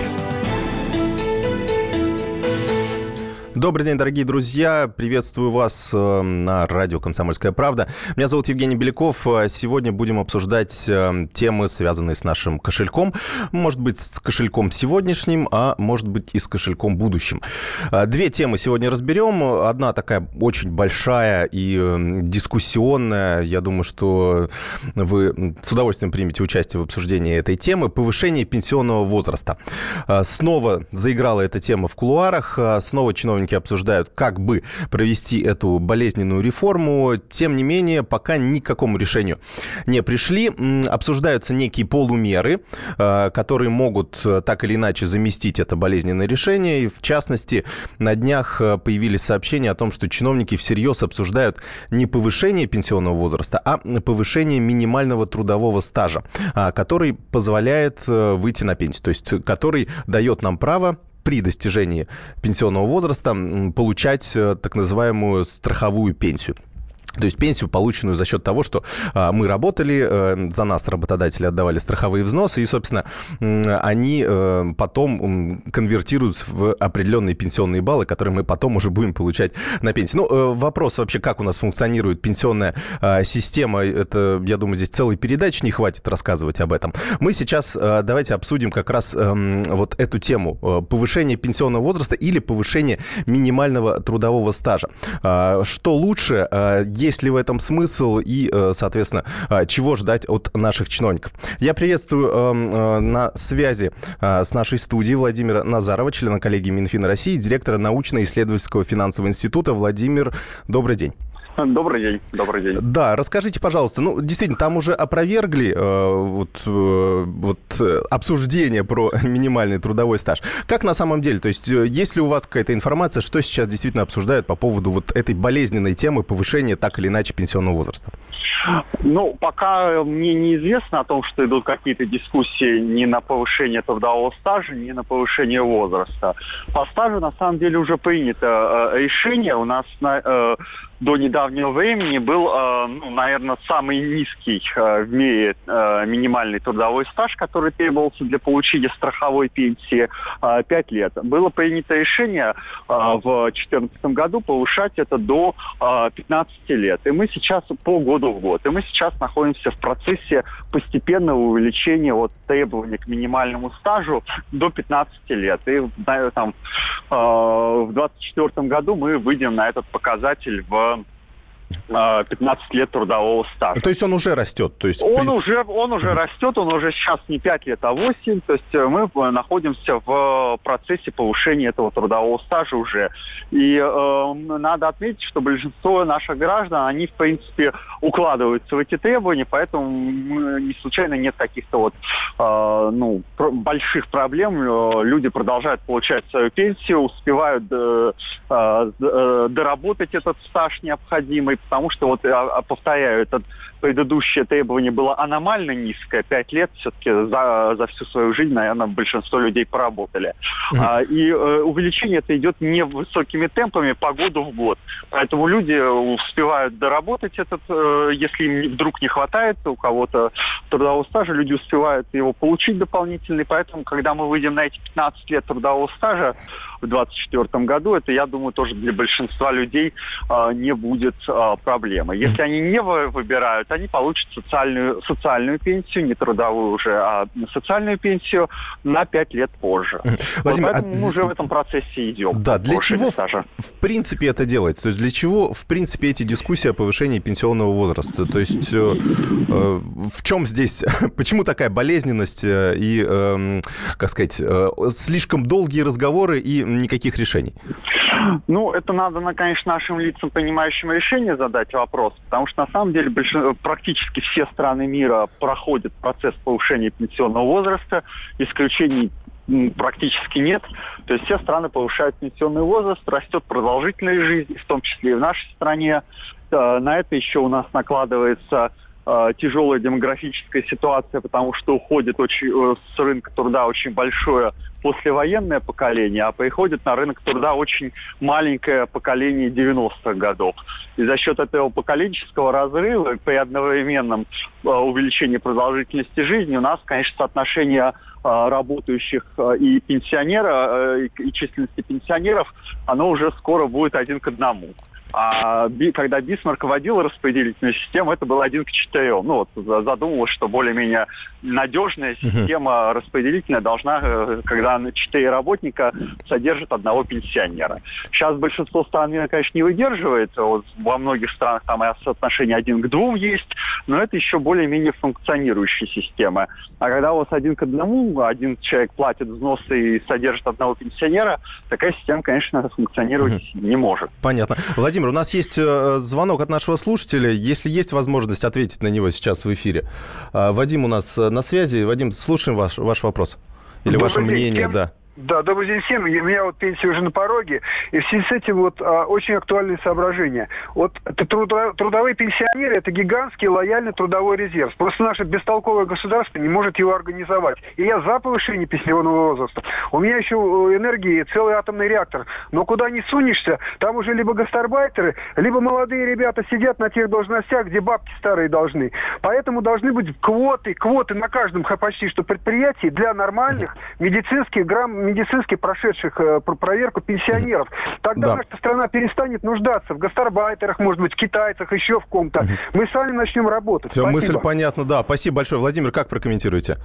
you. Добрый день, дорогие друзья. Приветствую вас э, на радио «Комсомольская правда». Меня зовут Евгений Беляков. Сегодня будем обсуждать э, темы, связанные с нашим кошельком. Может быть, с кошельком сегодняшним, а может быть и с кошельком будущим. Э, две темы сегодня разберем. Одна такая очень большая и дискуссионная. Я думаю, что вы с удовольствием примете участие в обсуждении этой темы. Повышение пенсионного возраста. Снова заиграла эта тема в кулуарах. Снова чиновники чиновники обсуждают, как бы провести эту болезненную реформу. Тем не менее, пока ни к какому решению не пришли. Обсуждаются некие полумеры, э, которые могут э, так или иначе заместить это болезненное решение. И в частности, на днях э, появились сообщения о том, что чиновники всерьез обсуждают не повышение пенсионного возраста, а повышение минимального трудового стажа, который позволяет выйти на пенсию, то есть который дает нам право при достижении пенсионного возраста получать э, так называемую страховую пенсию. То есть пенсию, полученную за счет того, что а, мы работали, а, за нас работодатели отдавали страховые взносы, и, собственно, они а, потом конвертируются в определенные пенсионные баллы, которые мы потом уже будем получать на пенсии. Ну, а, вопрос вообще, как у нас функционирует пенсионная а, система, это, я думаю, здесь целой передачи не хватит рассказывать об этом. Мы сейчас давайте обсудим как раз а, вот эту тему. Повышение пенсионного возраста или повышение минимального трудового стажа. А, что лучше, есть ли в этом смысл и, э, соответственно, э, чего ждать от наших чиновников. Я приветствую эм, э, на связи с нашей студией Владимира Назарова, члена коллегии Минфина России, директора научно-исследовательского финансового института. Владимир, добрый день. Добрый день, добрый день. Да, расскажите, пожалуйста, ну, действительно, там уже опровергли э, вот, э, вот э, обсуждение про минимальный трудовой стаж. Как на самом деле? То есть, э, есть ли у вас какая-то информация, что сейчас действительно обсуждают по поводу вот этой болезненной темы повышения так или иначе пенсионного возраста? Ну, пока мне неизвестно о том, что идут какие-то дискуссии не на повышение трудового стажа, не на повышение возраста. По стажу, на самом деле, уже принято э, решение. У нас на, э, до недавнего времени был, э, ну, наверное, самый низкий э, в мире э, минимальный трудовой стаж, который требовался для получения страховой пенсии э, 5 лет. Было принято решение в 2014 году повышать это до э, 15 лет. И мы сейчас по году в год. И мы сейчас находимся в процессе постепенного увеличения вот, требований к минимальному стажу до 15 лет. И там, в 2024 году мы выйдем на этот показатель в 15 а, лет трудового стажа. То есть он уже растет? То есть, он, уже, он уже растет, он уже сейчас не 5 лет, а 8. То есть э, мы э, находимся в процессе повышения этого трудового стажа уже. И э, надо отметить, что большинство наших граждан, они, в принципе, укладываются в эти требования, поэтому не случайно нет каких-то вот, э, ну, больших проблем. Э, люди продолжают получать свою пенсию, успевают э, э, доработать этот стаж необходимый, потому что, вот, повторяю, это предыдущее требование было аномально низкое, пять лет все-таки за, за всю свою жизнь, наверное, большинство людей поработали. А, и э, увеличение это идет не высокими темпами по году в год. Поэтому люди успевают доработать этот, э, если им вдруг не хватает у кого-то трудового стажа, люди успевают его получить дополнительный. Поэтому, когда мы выйдем на эти 15 лет трудового стажа в 2024 году, это, я думаю, тоже для большинства людей э, не будет э, проблемы. Если они не выбирают, они получат социальную, социальную пенсию, не трудовую уже, а социальную пенсию на 5 лет позже. Владимир, вот поэтому а... мы уже в этом процессе идем. Да, для чего стажа. в принципе это делается? То есть для чего в принципе эти дискуссии о повышении пенсионного возраста? То есть э, э, в чем здесь, почему такая болезненность э, и, э, как сказать, э, слишком долгие разговоры и никаких решений? Ну, это надо, конечно, нашим лицам, понимающим решение задать вопрос, потому что на самом деле практически все страны мира проходят процесс повышения пенсионного возраста, исключений практически нет. То есть все страны повышают пенсионный возраст, растет продолжительность жизни, в том числе и в нашей стране. Э, на это еще у нас накладывается тяжелая демографическая ситуация, потому что уходит очень, э, с рынка труда очень большое послевоенное поколение, а приходит на рынок труда очень маленькое поколение 90-х годов. И за счет этого поколенческого разрыва при одновременном э, увеличении продолжительности жизни у нас, конечно, соотношение э, работающих э, и пенсионера, э, и численности пенсионеров, оно уже скоро будет один к одному. А когда Бисмарк вводил распределительную систему, это было один к четырем. Ну, вот задумалось, что более-менее надежная система распределительная должна, э, когда четыре работника содержат одного пенсионера. Сейчас большинство стран мира, конечно, не выдерживает. Вот во многих странах там и соотношение один к двум есть, но это еще более-менее функционирующая система. А когда у вас один к одному, один человек платит взносы и содержит одного пенсионера, такая система, конечно, функционировать не может. Понятно. Владимир Владимир, у нас есть э, звонок от нашего слушателя. Если есть возможность ответить на него сейчас в эфире. А, Вадим у нас э, на связи. Вадим, слушаем ваш, ваш вопрос. Или Добрый ваше мнение, день. да. Да, добрый день всем. У меня вот пенсия уже на пороге. И в связи с этим вот а, очень актуальные соображения. Вот трудо, трудовые пенсионеры – это гигантский лояльный трудовой резерв. Просто наше бестолковое государство не может его организовать. И я за повышение пенсионного возраста. У меня еще э, энергии целый атомный реактор. Но куда не сунешься, там уже либо гастарбайтеры, либо молодые ребята сидят на тех должностях, где бабки старые должны. Поэтому должны быть квоты, квоты на каждом почти что предприятии для нормальных медицинских грамм медицински прошедших э, проверку пенсионеров. Тогда да. наша страна перестанет нуждаться в гастарбайтерах, может быть, в китайцах, еще в ком-то. Мы сами начнем работать. Все, мысль понятна, да. Спасибо большое. Владимир, как прокомментируете?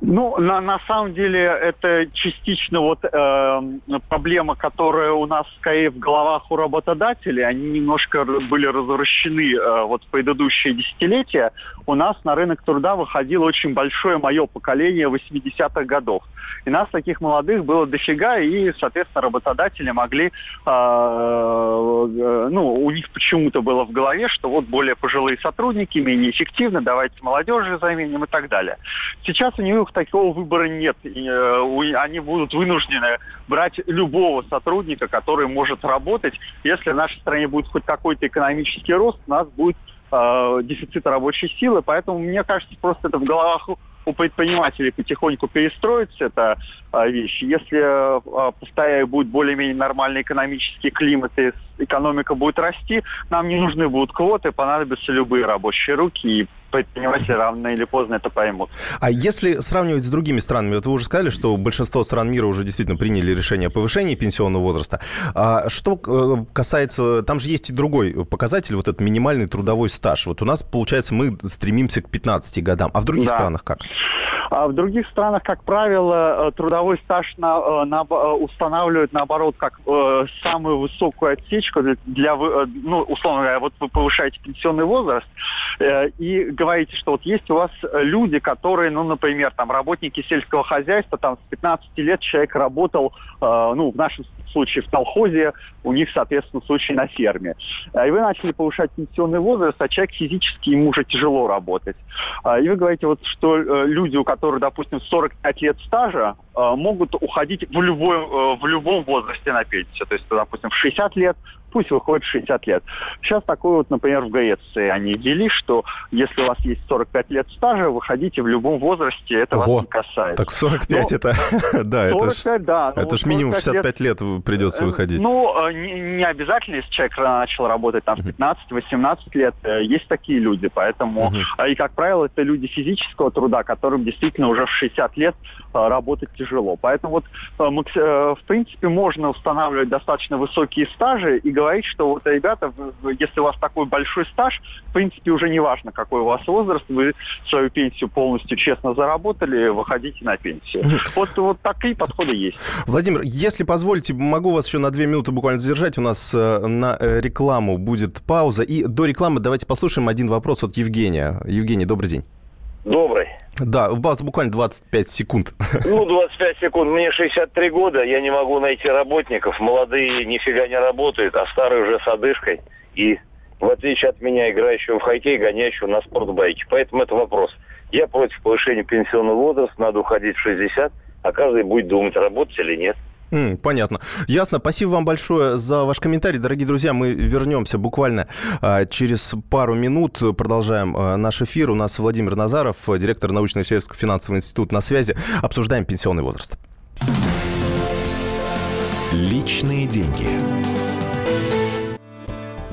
Ну, на, на самом деле, это частично вот э, проблема, которая у нас скорее в головах у работодателей. Они немножко были развращены э, вот в предыдущие десятилетия. У нас на рынок труда выходило очень большое мое поколение 80-х годов. И нас таких молодых было дофига, и, соответственно, работодатели могли, э, э, ну, у них почему-то было в голове, что вот более пожилые сотрудники, менее эффективны, давайте молодежи заменим и так далее. Сейчас у них такого выбора нет. И, э, они будут вынуждены брать любого сотрудника, который может работать. Если в нашей стране будет хоть какой-то экономический рост, у нас будет э, дефицит рабочей силы. Поэтому, мне кажется, просто это в головах у предпринимателей потихоньку перестроится эта а, вещь. Если, а, повторяю, будет более-менее нормальный экономический климат и экономика будет расти, нам не нужны будут квоты, понадобятся любые рабочие руки, и предприниматели рано или поздно это поймут. А если сравнивать с другими странами, вот вы уже сказали, что большинство стран мира уже действительно приняли решение о повышении пенсионного возраста. А что э, касается, там же есть и другой показатель, вот этот минимальный трудовой стаж. Вот у нас, получается, мы стремимся к 15 годам. А в других да. странах как? А в других странах, как правило, э, трудовой стаж на, э, на, э, устанавливают, наоборот, как э, самую высокую отсечку для, для ну, условно говоря, вот вы повышаете пенсионный возраст э, и говорите, что вот есть у вас люди, которые, ну, например, там, работники сельского хозяйства, там, с 15 лет человек работал, э, ну, в нашем случае в колхозе, у них, соответственно, случай на ферме. И вы начали повышать пенсионный возраст, а человек физически, ему уже тяжело работать. И вы говорите, вот, что люди, у которых допустим, 45 лет стажа, э, могут уходить в, любой, э, в любом возрасте на пенсию. То есть, допустим, в 60 лет пусть выходит 60 лет. Сейчас такое вот, например, в Греции они ввели, что если у вас есть 45 лет стажа, выходите в любом возрасте, это Ого, вас не касается. Так 45 Но, это, да, 45, это ж, да, это ж минимум 65 лет, лет придется э, выходить. Ну, не, не обязательно, если человек начал работать там в 15-18 лет, есть такие люди, поэтому, и, как правило, это люди физического труда, которым действительно уже в 60 лет работать тяжело. Поэтому вот, в принципе, можно устанавливать достаточно высокие стажи и говорить, что вот, ребята, если у вас такой большой стаж, в принципе, уже не важно, какой у вас возраст, вы свою пенсию полностью честно заработали, выходите на пенсию. Вот, вот такие подходы есть. Владимир, если позволите, могу вас еще на две минуты буквально задержать. У нас э, на э, рекламу будет пауза. И до рекламы давайте послушаем один вопрос от Евгения. Евгений, добрый день. Добрый. Да, у вас буквально 25 секунд. Ну, 25 секунд. Мне 63 года, я не могу найти работников. Молодые нифига не работают, а старые уже с одышкой. И в отличие от меня, играющего в хоккей, гоняющего на спортбайке. Поэтому это вопрос. Я против повышения пенсионного возраста, надо уходить в 60, а каждый будет думать, работать или нет. Понятно. Ясно. Спасибо вам большое за ваш комментарий. Дорогие друзья, мы вернемся буквально а, через пару минут. Продолжаем а, наш эфир. У нас Владимир Назаров, директор научно-исследовательского финансового института на связи. Обсуждаем пенсионный возраст. Личные деньги.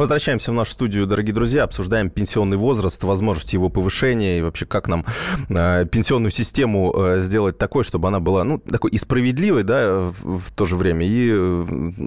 Возвращаемся в нашу студию, дорогие друзья, обсуждаем пенсионный возраст, возможности его повышения и вообще как нам э, пенсионную систему э, сделать такой, чтобы она была, ну, такой и справедливой, да, в, в то же время, и э,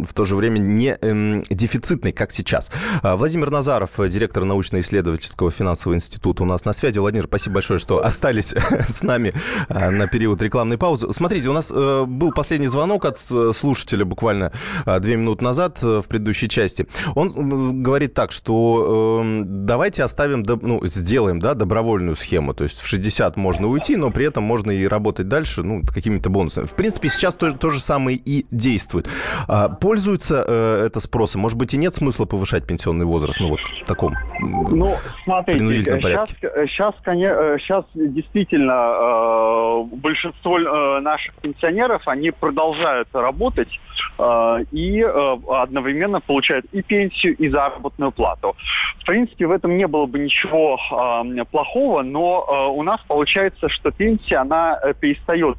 в то же время не э, дефицитной, как сейчас. А, Владимир Назаров, директор научно-исследовательского финансового института у нас на связи. Владимир, спасибо большое, что остались с нами э, на период рекламной паузы. Смотрите, у нас э, был последний звонок от слушателя буквально э, две минуты назад э, в предыдущей части. Он говорит так, что э, давайте оставим, ну, сделаем, да, добровольную схему. То есть в 60 можно уйти, но при этом можно и работать дальше, ну, какими-то бонусами. В принципе, сейчас то, то же самое и действует. А, пользуется э, это спросом? Может быть, и нет смысла повышать пенсионный возраст, ну, вот в таком Ну, смотрите, сейчас, сейчас, конечно, сейчас действительно э, большинство э, наших пенсионеров, они продолжают работать э, и э, одновременно получают и пенсию, и заработную заработную плату. В принципе, в этом не было бы ничего э, плохого, но э, у нас получается, что пенсия, она э, перестает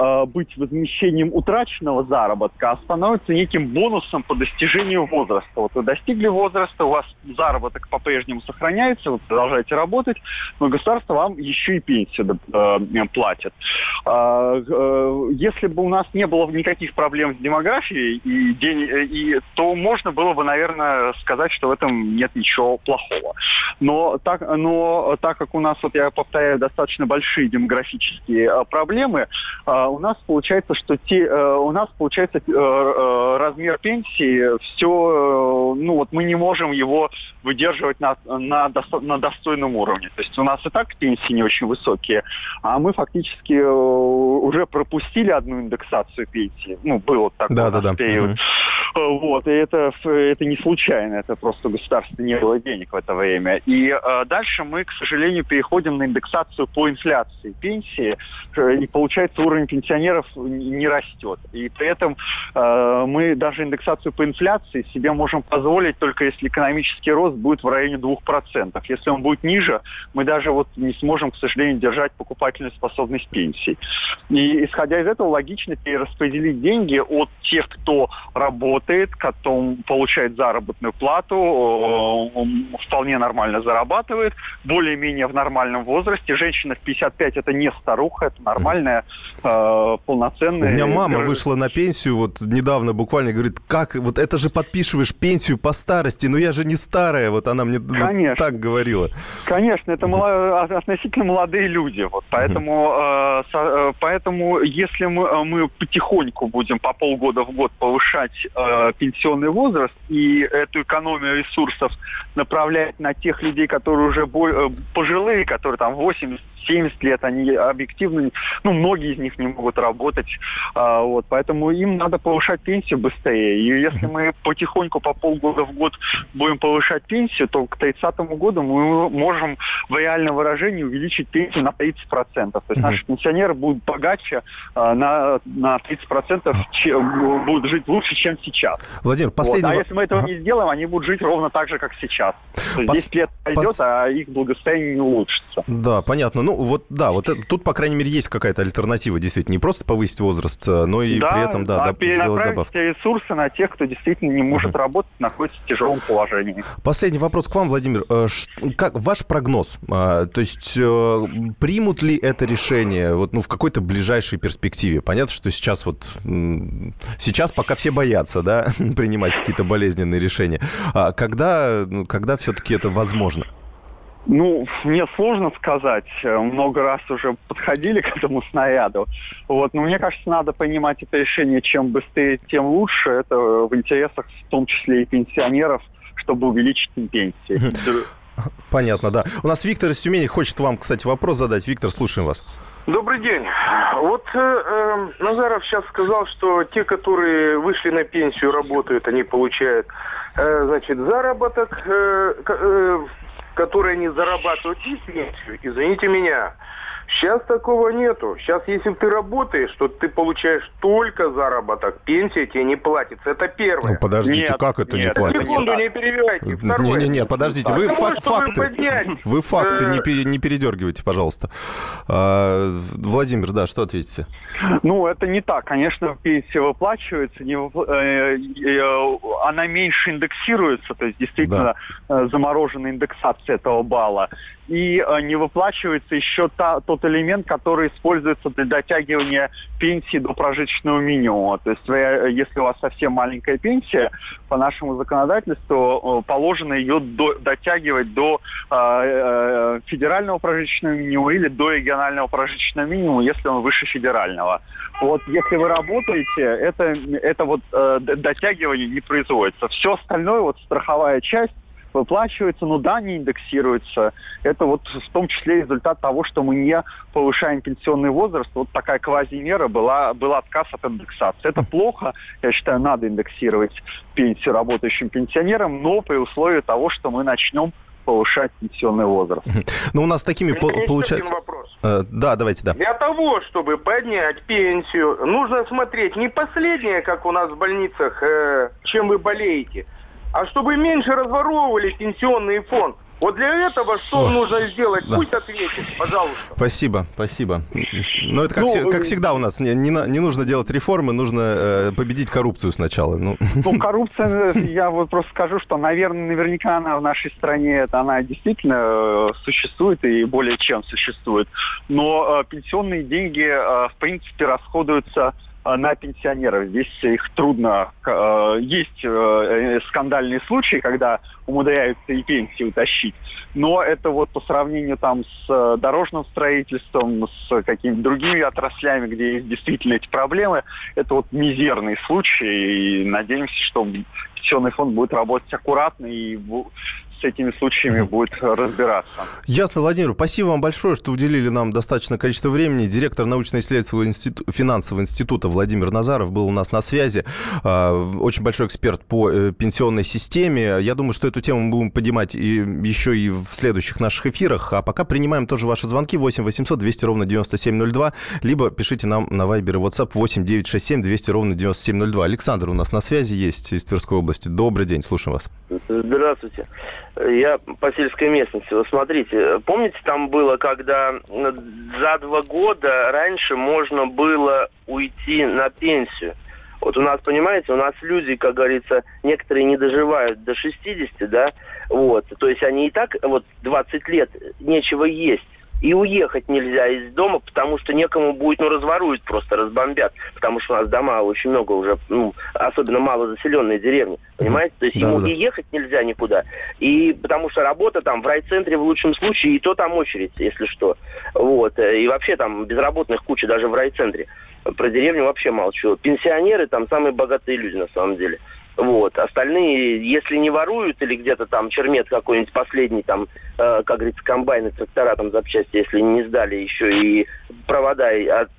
Э, быть возмещением утраченного заработка, а становится неким бонусом по достижению возраста. Вот вы достигли возраста, у вас заработок по-прежнему сохраняется, вы продолжаете работать, но государство вам еще и пенсию э, платит. Э, э, если бы у нас не было никаких проблем с демографией, и день, и, то можно было бы, наверное, сказать, что в этом нет ничего плохого. Но так, но так как у нас, вот я повторяю, достаточно большие демографические э, проблемы, э, у нас получается, что те, э, у нас получается э, э, размер пенсии все, ну вот мы не можем его выдерживать на, на, на достойном уровне. То есть у нас и так пенсии не очень высокие, а мы фактически уже пропустили одну индексацию пенсии. Ну, было такой да, да, да. период. Угу. Вот, и это, это не случайно, это просто государство не было денег в это время. И э, дальше мы, к сожалению, переходим на индексацию по инфляции пенсии, и получается уровень пенсионеров не растет. И при этом э, мы даже индексацию по инфляции себе можем позволить только если экономический рост будет в районе 2%. Если он будет ниже, мы даже вот не сможем, к сожалению, держать покупательную способность пенсий. И исходя из этого, логично перераспределить деньги от тех, кто работает, кто получает заработную плату, э, вполне нормально зарабатывает, более-менее в нормальном возрасте. Женщина в 55 это не старуха, это нормальная э, полноценные... У меня мама вышла на пенсию вот недавно буквально, говорит, как, вот это же подписываешь пенсию по старости, но я же не старая, вот она мне Конечно. так говорила. Конечно, это мало, относительно молодые люди, вот, поэтому, э, со, поэтому если мы, э, мы потихоньку будем по полгода в год повышать э, пенсионный возраст и эту экономию ресурсов направлять на тех людей, которые уже э, пожилые, которые там 80 70 лет, они объективно, ну, многие из них не могут работать, а, вот, поэтому им надо повышать пенсию быстрее. И если мы потихоньку по полгода в год будем повышать пенсию, то к 30 году мы можем в реальном выражении увеличить пенсию на 30%. То есть наши пенсионеры будут богаче а, на, на 30%, чем, будут жить лучше, чем сейчас. Владимир, последний... Вот. А если мы этого ага. не сделаем, они будут жить ровно так же, как сейчас. Пос... 10 лет пройдет, Пос... а их благосостояние не улучшится. Да, понятно. Ну, вот, да, вот это, тут, по крайней мере, есть какая-то альтернатива, действительно действительно, не просто повысить возраст, но и да, при этом, да, а да сделать добавку. ресурсы на тех, кто действительно не может uh-huh. работать, находится в тяжелом положении. Последний вопрос к вам, Владимир. Как ваш прогноз? То есть примут ли это решение вот, ну, в какой-то ближайшей перспективе? Понятно, что сейчас вот сейчас пока все боятся, да, принимать какие-то болезненные решения. А когда, ну, когда все-таки это возможно? Ну, мне сложно сказать. Много раз уже подходили к этому снаряду. Вот. Но мне кажется, надо принимать это решение чем быстрее, тем лучше. Это в интересах, в том числе и пенсионеров, чтобы увеличить им пенсии. Понятно, да. У нас Виктор из Тюмени хочет вам, кстати, вопрос задать. Виктор, слушаем вас. Добрый день. Вот э, эм, Назаров сейчас сказал, что те, которые вышли на пенсию, работают, они получают, э, значит, заработок, э, э, который они зарабатывают и пенсию. Извините меня, Сейчас такого нету. Сейчас, если ты работаешь, то ты получаешь только заработок. Пенсия тебе не платится. Это первое. Ну, подождите, нет, как это нет, не платится? Секунду, не перебивайте. Не, не, не, подождите. Вы, фак, факты, вы факты э... не, пере, не передергивайте, пожалуйста. А, Владимир, да, что ответите? Ну, это не так. Конечно, пенсия выплачивается, не, э, э, она меньше индексируется, то есть действительно да. Э, заморожена индексация этого балла и э, не выплачивается еще та, тот элемент, который используется для дотягивания пенсии до прожиточного минимума. То есть вы, э, если у вас совсем маленькая пенсия, по нашему законодательству э, положено ее до, дотягивать до э, федерального прожиточного минимума или до регионального прожиточного минимума, если он выше федерального. Вот если вы работаете, это, это вот э, дотягивание не производится. Все остальное, вот страховая часть, выплачивается, ну да, не индексируется. Это вот в том числе результат того, что мы не повышаем пенсионный возраст. Вот такая квазимера была, был отказ от индексации. Это плохо, я считаю, надо индексировать пенсию работающим пенсионерам, но при условии того, что мы начнем повышать пенсионный возраст. Ну, у нас такими по получается... вопрос. Э, да, давайте, да. Для того, чтобы поднять пенсию, нужно смотреть не последнее, как у нас в больницах, э, чем вы болеете, а чтобы меньше разворовывали пенсионный фонд. Вот для этого что Ох, нужно сделать? Да. Пусть ответит, пожалуйста. Спасибо, спасибо. Но это как, ну, как всегда у нас. Не, не, не нужно делать реформы, нужно э, победить коррупцию сначала. Ну. ну, коррупция, я вот просто скажу, что, наверное, наверняка она в нашей стране, это она действительно э, существует и более чем существует. Но э, пенсионные деньги, э, в принципе, расходуются Э, на пенсионеров. Здесь их трудно... Э, есть э, скандальные случаи, когда умудряются и пенсии утащить. Но это вот по сравнению там с дорожным строительством, с какими-то другими отраслями, где есть действительно эти проблемы, это вот мизерный случай. И надеемся, что пенсионный фонд будет работать аккуратно и с этими случаями будет разбираться. Ясно, Владимир. Спасибо вам большое, что уделили нам достаточное количество времени. Директор научно-исследовательского института, финансового института Владимир Назаров был у нас на связи. А, очень большой эксперт по э, пенсионной системе. Я думаю, что эту тему мы будем поднимать и еще и в следующих наших эфирах. А пока принимаем тоже ваши звонки 8 800 200 ровно 9702, либо пишите нам на Viber и WhatsApp 8 967 200 ровно 9702. Александр у нас на связи есть из Тверской области. Добрый день, слушаем вас. Здравствуйте. Я по сельской местности. Вот смотрите, помните, там было, когда за два года раньше можно было уйти на пенсию. Вот у нас, понимаете, у нас люди, как говорится, некоторые не доживают до 60, да, вот, то есть они и так вот 20 лет нечего есть и уехать нельзя из дома, потому что некому будет, ну, разворуют просто, разбомбят. Потому что у нас дома очень много уже, ну, особенно мало заселенные деревни. Понимаете? То есть да, ему да. и ехать нельзя никуда. И потому что работа там в райцентре в лучшем случае, и то там очередь, если что. Вот. И вообще там безработных куча даже в райцентре. Про деревню вообще молчу. Пенсионеры там самые богатые люди на самом деле. Вот. Остальные, если не воруют или где-то там чермет какой-нибудь последний, там, э, как говорится, комбайны, трактора, там, запчасти, если не сдали еще и провода от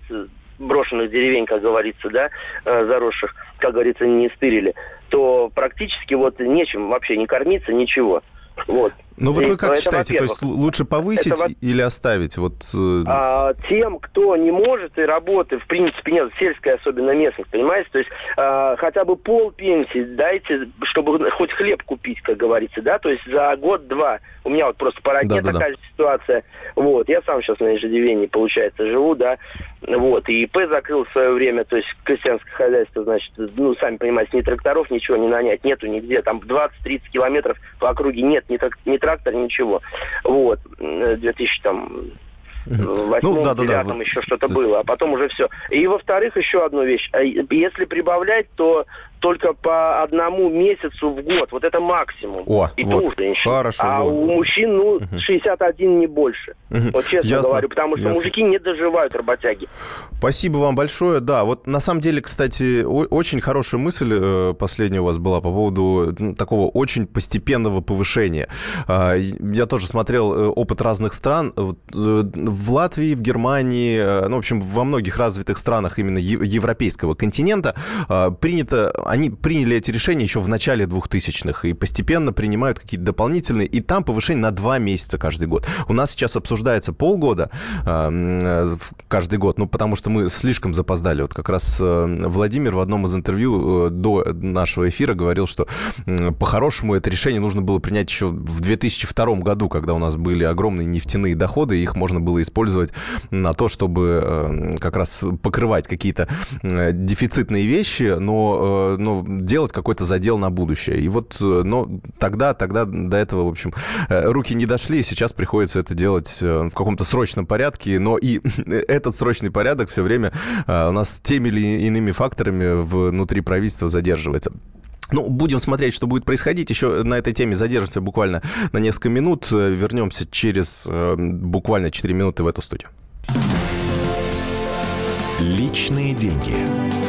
брошенных деревень, как говорится, да, э, заросших, как говорится, не стырили, то практически вот нечем вообще не кормиться, ничего. Вот. Ну вот вы как это считаете, то есть лучше повысить это, или оставить? Вот, э... а, тем, кто не может и работает, в принципе, нет, сельская особенно местность, понимаете? То есть а, хотя бы пол пенсии дайте, чтобы хоть хлеб купить, как говорится, да? То есть за год-два. У меня вот просто по родне да, такая да, да. ситуация. Вот, я сам сейчас на иждивении, получается, живу, да. Вот, и ИП закрыл в свое время, то есть крестьянское хозяйство, значит, ну, сами понимаете, ни тракторов, ничего не нанять, нету нигде, там 20-30 километров по округе нет, ни, ни трактор, ничего. Вот, 2000 там восьмом, ну, да, да, девятом да, еще что-то было, а потом уже все. И во-вторых, еще одну вещь. А если прибавлять, то только по одному месяцу в год. Вот это максимум. О, и вот. женщин. Хорошо. А вот. у мужчин, ну, угу. 61 не больше. Угу. Вот честно Ясно. говорю, потому что Ясно. мужики не доживают работяги. Спасибо вам большое. Да, вот на самом деле, кстати, очень хорошая мысль э, последняя у вас была по поводу такого очень постепенного повышения. А, я тоже смотрел э, опыт разных стран. Э, в Латвии, в Германии, ну, в общем, во многих развитых странах именно европейского континента принято они приняли эти решения еще в начале 2000-х и постепенно принимают какие-то дополнительные, и там повышение на два месяца каждый год. У нас сейчас обсуждается полгода э, каждый год, ну, потому что мы слишком запоздали. Вот как раз э, Владимир в одном из интервью э, до нашего эфира говорил, что по-хорошему это решение нужно было принять еще в 2002 году, когда у нас были огромные нефтяные доходы, и их можно было использовать на то, чтобы как раз покрывать какие-то дефицитные вещи, но ну, делать какой-то задел на будущее. И вот, э, ну, тогда, тогда до этого, в общем, э, руки не дошли, и сейчас приходится это делать э, в каком-то срочном порядке, но и этот срочный порядок все время у нас теми или иными факторами внутри правительства задерживается. Ну, будем смотреть, что будет происходить. Еще на этой теме задержимся буквально на несколько минут. Вернемся через буквально 4 минуты в эту студию. Личные деньги.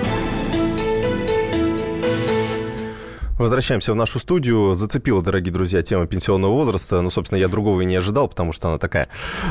Возвращаемся в нашу студию. Зацепила, дорогие друзья, тема пенсионного возраста. Ну, собственно, я другого и не ожидал, потому что она такая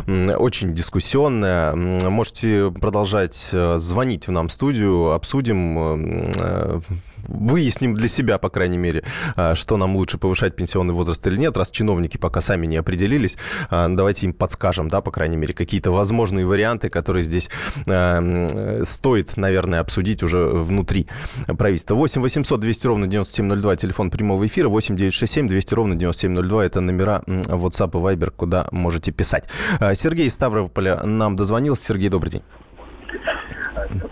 очень дискуссионная. Можете продолжать э, звонить в нам в студию, обсудим э, выясним для себя, по крайней мере, а, что нам лучше повышать пенсионный возраст или нет, раз чиновники пока сами не определились. А, давайте им подскажем, да, по крайней мере, какие-то возможные варианты, которые здесь а, стоит, наверное, обсудить уже внутри правительства. 8 800 200 ровно 9702, телефон прямого эфира, 8 967 200 ровно 9702, это номера WhatsApp и Viber, куда можете писать. Сергей Ставрополя нам дозвонился. Сергей, добрый день.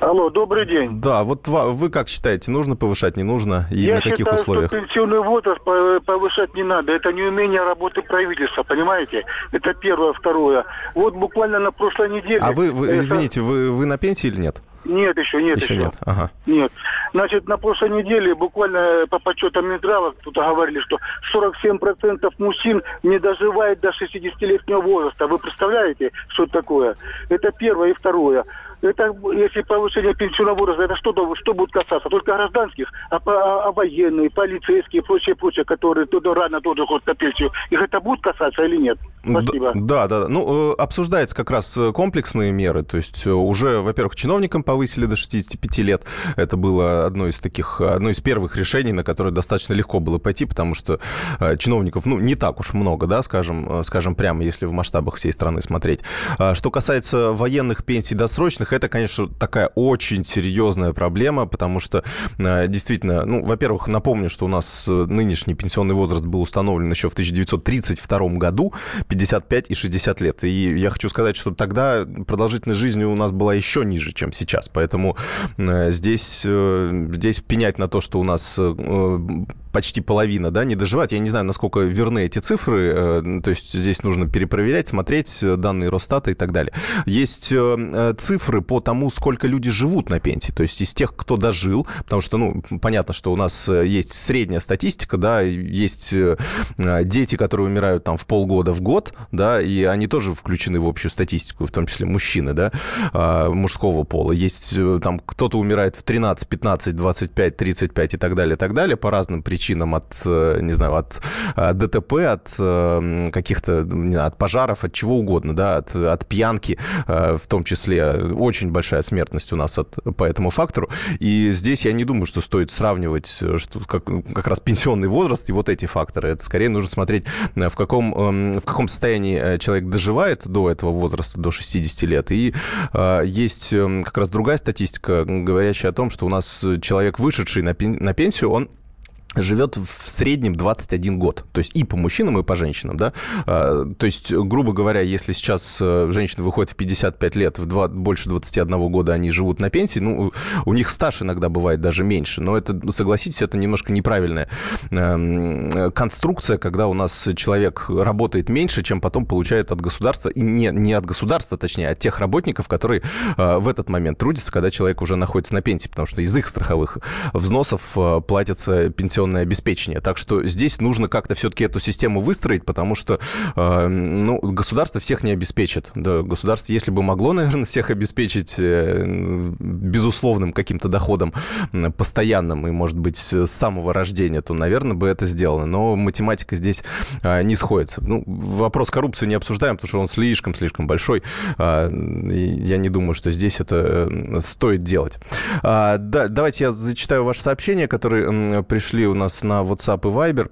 Алло, добрый день. Да, вот вы как считаете, нужно повышать, не нужно? И Я на каких считаю, условиях? Что пенсионный возраст повышать не надо. Это не умение работы правительства, понимаете? Это первое. Второе. Вот буквально на прошлой неделе... А вы, вы это... извините, вы, вы на пенсии или нет? Нет, еще нет. Еще, еще. нет, ага. Нет. Значит, на прошлой неделе буквально по подсчетам Минздрава тут говорили, что 47% мужчин не доживает до 60-летнего возраста. Вы представляете, что это такое? Это первое. И второе это если повышение пенсионного возраста, это что, что будет касаться? Только гражданских, а, а, а военные, полицейские и прочее, прочее, которые туда рано тоже ходят на пенсию, их это будет касаться или нет? Спасибо. Да, да, да. Ну, э, обсуждается как раз э, комплексные меры, то есть э, уже, во-первых, чиновникам повысили до 65 лет. Это было одно из таких, одно из первых решений, на которое достаточно легко было пойти, потому что чиновников, ну, не так уж много, да, скажем, скажем прямо, если в масштабах всей страны смотреть. А что касается военных пенсий досрочных, данных, это, конечно, такая очень серьезная проблема, потому что э, действительно, ну, во-первых, напомню, что у нас э, нынешний пенсионный возраст был установлен еще в 1932 году, 55 и 60 лет. И я хочу сказать, что тогда продолжительность жизни у нас была еще ниже, чем сейчас. Поэтому э, здесь, здесь пенять на то, что у нас почти половина, да, не доживает. Я не знаю, насколько верны эти цифры, э, то есть здесь нужно перепроверять, смотреть данные Росстата и так далее. Есть цифры по тому, сколько люди живут на пенсии, то есть из тех, кто дожил, потому что, ну, понятно, что у нас есть средняя статистика, да, есть дети, которые умирают там в полгода в год, да, и они тоже включены в общую статистику, в том числе мужчины, да, а, мужского пола. Есть э, там кто-то умирает в 13, 15, 25, 35 и так далее, и так далее, по разным причинам от, э, не знаю, от э, ДТП, от каких-то, от пожаров, от чего угодно, да, от, от пьянки, в том числе очень большая смертность у нас от, по этому фактору. И здесь я не думаю, что стоит сравнивать что, как, как раз пенсионный возраст и вот эти факторы. Это скорее нужно смотреть, в каком, эм, в каком состоянии человек доживает до этого возраста, до 60 лет, и э, есть эм, как раз другая статистика, говорящая о том, что у нас человек, вышедший на, пенсию, он живет в среднем 21 год. То есть и по мужчинам, и по женщинам, да. А, то есть, грубо говоря, если сейчас э, женщина выходит в 55 лет, в 2, больше 21 года они живут на пенсии, ну, у них стаж иногда бывает даже меньше. Но это, согласитесь, это немножко неправильная эм, конструкция, когда у нас человек работает меньше, чем потом получает от государства, и не, не от государства, точнее, а от тех работников, которые э, в этот момент трудятся, когда человек уже находится на пенсии, потому что из их страховых взносов э, платятся пенсионные пенсионное обеспечение. Так что здесь нужно как-то все-таки эту систему выстроить, потому что э, ну, государство всех не обеспечит. Да, государство, если бы могло, наверное, всех обеспечить э, безусловным каким-то доходом постоянным и, может быть, с самого рождения, то, наверное, бы это сделано. Но математика здесь э, не сходится. Ну, вопрос коррупции не обсуждаем, потому что он слишком-слишком большой. Я не думаю, что здесь это стоит делать. Да, давайте я зачитаю ваши сообщения, которые пришли у нас на WhatsApp и Viber.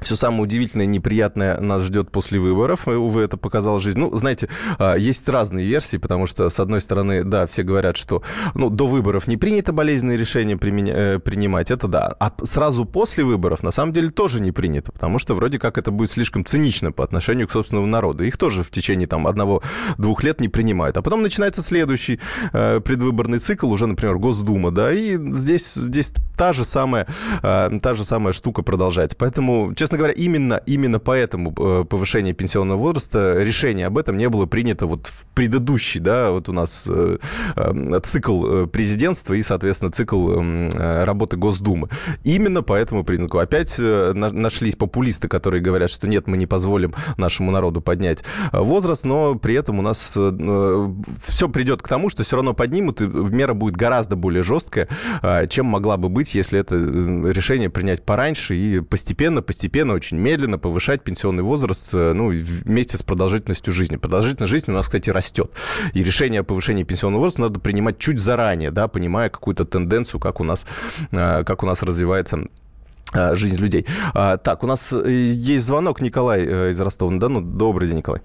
Все самое удивительное, неприятное нас ждет после выборов. Увы, это показала жизнь. Ну, знаете, а, есть разные версии, потому что, с одной стороны, да, все говорят, что ну, до выборов не принято болезненные решения э, принимать, это да. А сразу после выборов, на самом деле, тоже не принято, потому что вроде как это будет слишком цинично по отношению к собственному народу. Их тоже в течение там одного-двух лет не принимают. А потом начинается следующий э, предвыборный цикл, уже, например, Госдума, да, и здесь, здесь та же самая, э, та же самая штука продолжается. Поэтому, честно честно говоря, именно, именно поэтому э, повышение пенсионного возраста, решение об этом не было принято вот в предыдущий, да, вот у нас э, э, цикл президентства и, соответственно, цикл работы Госдумы. Именно по этому признаку. Опять нашлись популисты, которые говорят, что нет, мы не позволим нашему народу поднять возраст, но при этом у нас все придет к тому, что все равно поднимут, и мера будет гораздо более жесткая, чем могла бы быть, если это решение принять пораньше и постепенно, постепенно постепенно, очень медленно повышать пенсионный возраст э, ну, вместе с продолжительностью жизни. Продолжительность жизни у нас, кстати, растет. И решение о повышении пенсионного возраста надо принимать чуть заранее, да, понимая какую-то тенденцию, как у нас, э, как у нас развивается э, жизнь людей. А, так, у нас есть звонок. Николай из Ростова-на-Дону. Добрый день, Николай.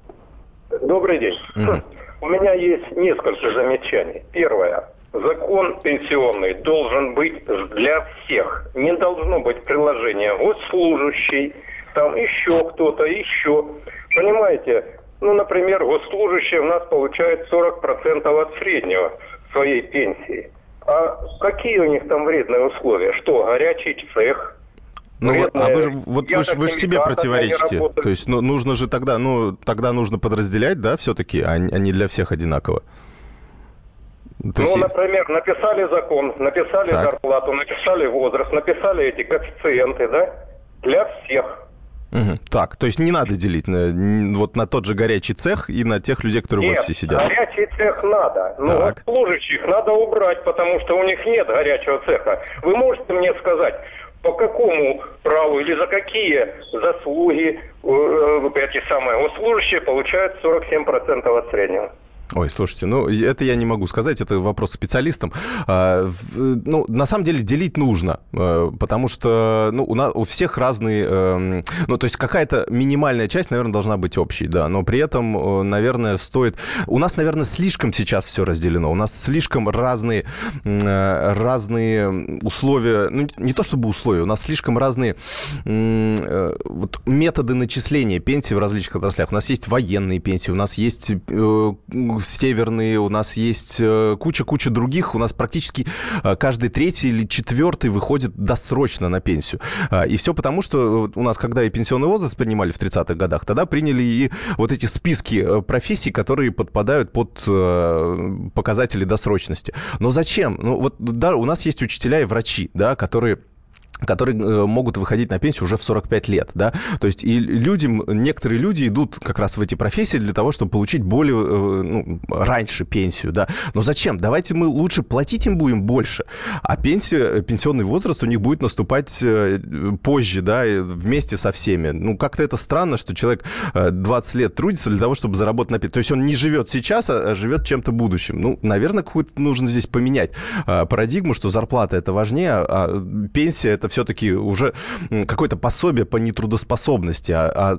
Добрый день. Угу. У меня есть несколько замечаний. Первое закон пенсионный должен быть для всех. Не должно быть приложения госслужащий, там еще кто-то, еще. Понимаете, ну, например, госслужащие у нас получают 40% от среднего своей пенсии. А какие у них там вредные условия? Что, горячий цех? Ну, вредные, а вы же, вот вы, вы же себе противоречите. То есть ну, нужно же тогда, ну, тогда нужно подразделять, да, все-таки, а, а не для всех одинаково. То ну, есть... например, написали закон, написали так. зарплату, написали возраст, написали эти коэффициенты, да, для всех. Угу. Так, то есть не надо делить на, вот на тот же горячий цех и на тех людей, которые нет, в офисе сидят. горячий цех надо. Но вот служащих надо убрать, потому что у них нет горячего цеха. Вы можете мне сказать, по какому праву или за какие заслуги э, э эти самые служащие получают 47% от среднего? Ой, слушайте, ну, это я не могу сказать, это вопрос специалистам. А, ну, на самом деле делить нужно, э, потому что, ну, у, нас, у всех разные, эм, ну, то есть какая-то минимальная часть, наверное, должна быть общей, да, но при этом, э, наверное, стоит... У нас, наверное, слишком сейчас все разделено, у нас слишком разные, э, разные условия, ну, не то чтобы условия, у нас слишком разные вот, методы начисления пенсии в различных отраслях. У нас есть военные пенсии, у нас есть северные, у нас есть куча-куча других. У нас практически каждый третий или четвертый выходит досрочно на пенсию. И все потому, что у нас, когда и пенсионный возраст принимали в 30-х годах, тогда приняли и вот эти списки профессий, которые подпадают под показатели досрочности. Но зачем? Ну вот да, у нас есть учителя и врачи, да, которые которые э, могут выходить на пенсию уже в 45 лет, да, то есть и людям, некоторые люди идут как раз в эти профессии для того, чтобы получить более, э, ну, раньше пенсию, да, но зачем? Давайте мы лучше платить им будем больше, а пенсия, пенсионный возраст у них будет наступать э, позже, да, вместе со всеми, ну, как-то это странно, что человек 20 лет трудится для того, чтобы заработать на пенсию, то есть он не живет сейчас, а живет чем-то будущим, ну, наверное, какую-то нужно здесь поменять парадигму, что зарплата это важнее, а пенсия это все-таки уже какое-то пособие по нетрудоспособности, а, а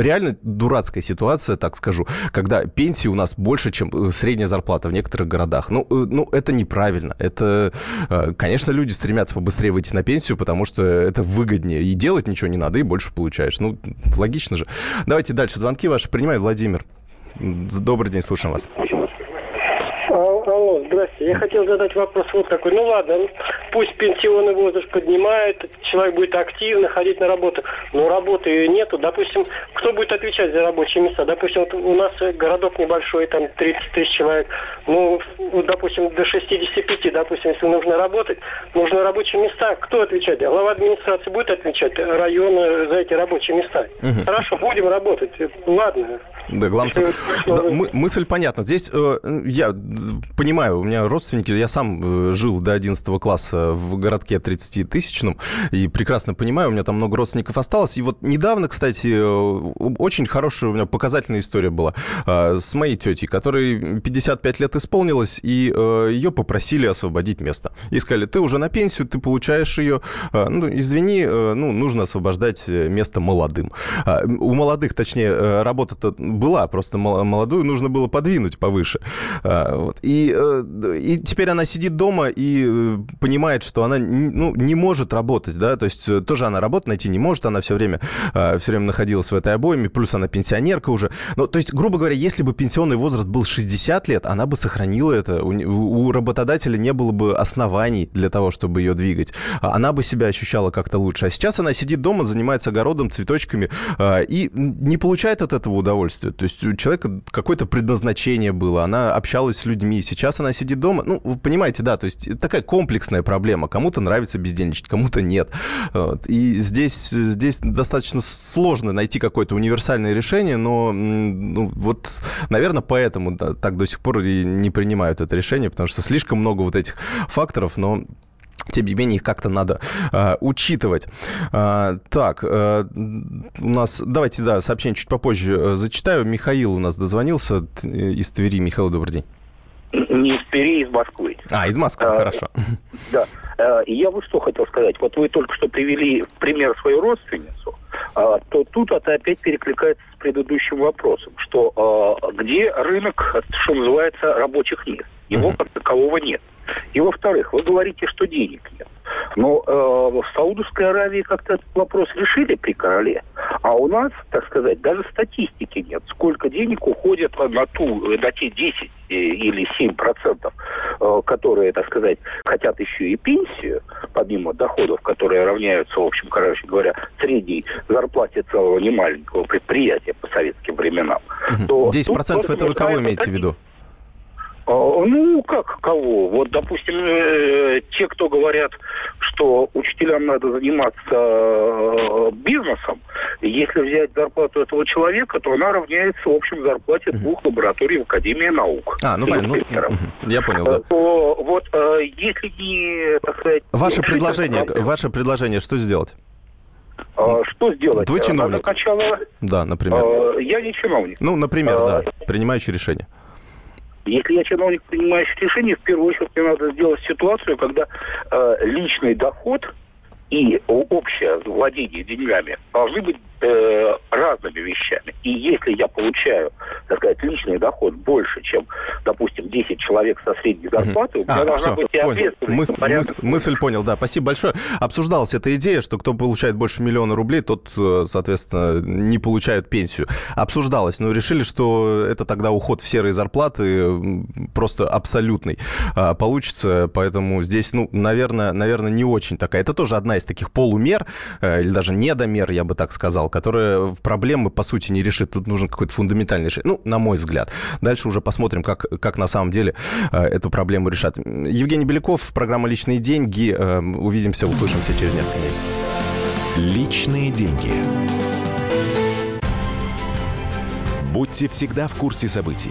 реально дурацкая ситуация, так скажу, когда пенсии у нас больше, чем э, средняя зарплата в некоторых городах. Ну, э, ну это неправильно. Это, э, конечно, люди стремятся побыстрее выйти на пенсию, потому что это выгоднее. И делать ничего не надо, и больше получаешь. Ну, логично же. Давайте дальше. Звонки ваши принимает Владимир. Добрый день, слушаем вас. Здрасте. Я хотел задать вопрос вот такой. Ну ладно, пусть пенсионный возраст поднимает, человек будет активно ходить на работу, но работы ее нету. Допустим, кто будет отвечать за рабочие места? Допустим, вот у нас городок небольшой, там 30 тысяч человек. Ну, допустим, до 65, допустим, если нужно работать, нужны рабочие места. Кто отвечает? Глава администрации будет отвечать, района за эти рабочие места. Угу. Хорошо, будем работать. Ладно. Да, главное, да, мы, мысль понятна. Здесь э, я понимаю, у меня родственники, я сам э, жил до 11 класса в городке 30-тысячном, и прекрасно понимаю, у меня там много родственников осталось. И вот недавно, кстати, э, очень хорошая у меня показательная история была э, с моей тетей, которой 55 лет исполнилось, и э, ее попросили освободить место. И сказали, ты уже на пенсию, ты получаешь ее, э, ну, извини, э, ну, нужно освобождать место молодым. Э, у молодых, точнее, э, работа-то была, просто молодую нужно было подвинуть повыше. А, вот. И, э, и теперь она сидит дома и э, понимает, что она ну, не может работать, да, то есть э, тоже она работу найти не может, она все время, а, все время находилась в этой обойме, плюс она пенсионерка уже. Ну, то есть, грубо говоря, если бы пенсионный возраст был 60 лет, она бы сохранила это, у, работодателя не было бы оснований для того, чтобы ее двигать. А она бы себя ощущала как-то лучше. А сейчас она сидит дома, занимается огородом, цветочками и не получает от этого удовольствия удовольствие. То есть у человека какое-то предназначение было, она общалась с людьми, сейчас она сидит дома. Ну, вы понимаете, да, то есть такая комплексная проблема. Кому-то нравится бездельничать, кому-то нет. Вот. И здесь, здесь достаточно сложно найти какое-то универсальное решение, но ну, вот, наверное, поэтому да, так до сих пор и не принимают это решение, потому что слишком много вот этих факторов, но тем не менее, их как-то надо э, учитывать. Э, так, э, у нас, давайте, да, сообщение чуть попозже э, зачитаю. Михаил у нас дозвонился из Твери. Михаил, добрый день. Не из Твери, из Москвы. А, из Москвы, а, хорошо. Да. Я вот что хотел сказать. Вот вы только что привели пример свою родственницу, то тут это опять перекликается с предыдущим вопросом, что где рынок, что называется, рабочих мест. Его как такового нет. И во-вторых, вы говорите, что денег нет. Но э, в Саудовской Аравии как-то этот вопрос решили при короле. А у нас, так сказать, даже статистики нет. Сколько денег уходит на, ту, на те 10 э, или 7 процентов, э, которые, так сказать, хотят еще и пенсию, помимо доходов, которые равняются, в общем, короче говоря, средней зарплате целого немаленького предприятия по советским временам. Угу. 10 процентов это вы кого имеете в виду? А, ну, как кого? Вот, допустим, э, те, кто говорят, что учителям надо заниматься э, бизнесом, если взять зарплату этого человека, то она равняется в общем зарплате двух лабораторий в Академии наук. А, ну понятно. Ну, я понял, да. То, вот, э, если не, так сказать... Ваше предложение, ваше предложение, что сделать? А, что сделать? Вы чиновник? Начало... Да, например. Я не чиновник. Ну, например, да, принимающий решение. Если я чиновник, принимающий решение, в первую очередь мне надо сделать ситуацию, когда э, личный доход и общее владение деньгами должны быть э, разными вещами. И если я получаю, так сказать, личный доход больше, чем, допустим, 10 человек со средней зарплатой, у меня А, должна все, быть и ответственность. Мыс- мыс- мысль понял, да. Спасибо большое. Обсуждалась эта идея, что кто получает больше миллиона рублей, тот, э, соответственно, не получает пенсию. Обсуждалось, но решили, что это тогда уход в серые зарплаты просто абсолютный а, получится, поэтому здесь, ну, наверное, наверное, не очень такая. Это тоже одна из таких полумер, э, или даже недомер, я бы так сказал, которая проблемы, по сути, не решит. Тут нужен какой-то фундаментальный решение. Ну, на мой взгляд. Дальше уже посмотрим, как, как на самом деле э, эту проблему решат. Евгений Беляков, программа «Личные деньги». Э, Увидимся, услышимся через несколько минут. Личные деньги. Будьте всегда в курсе событий.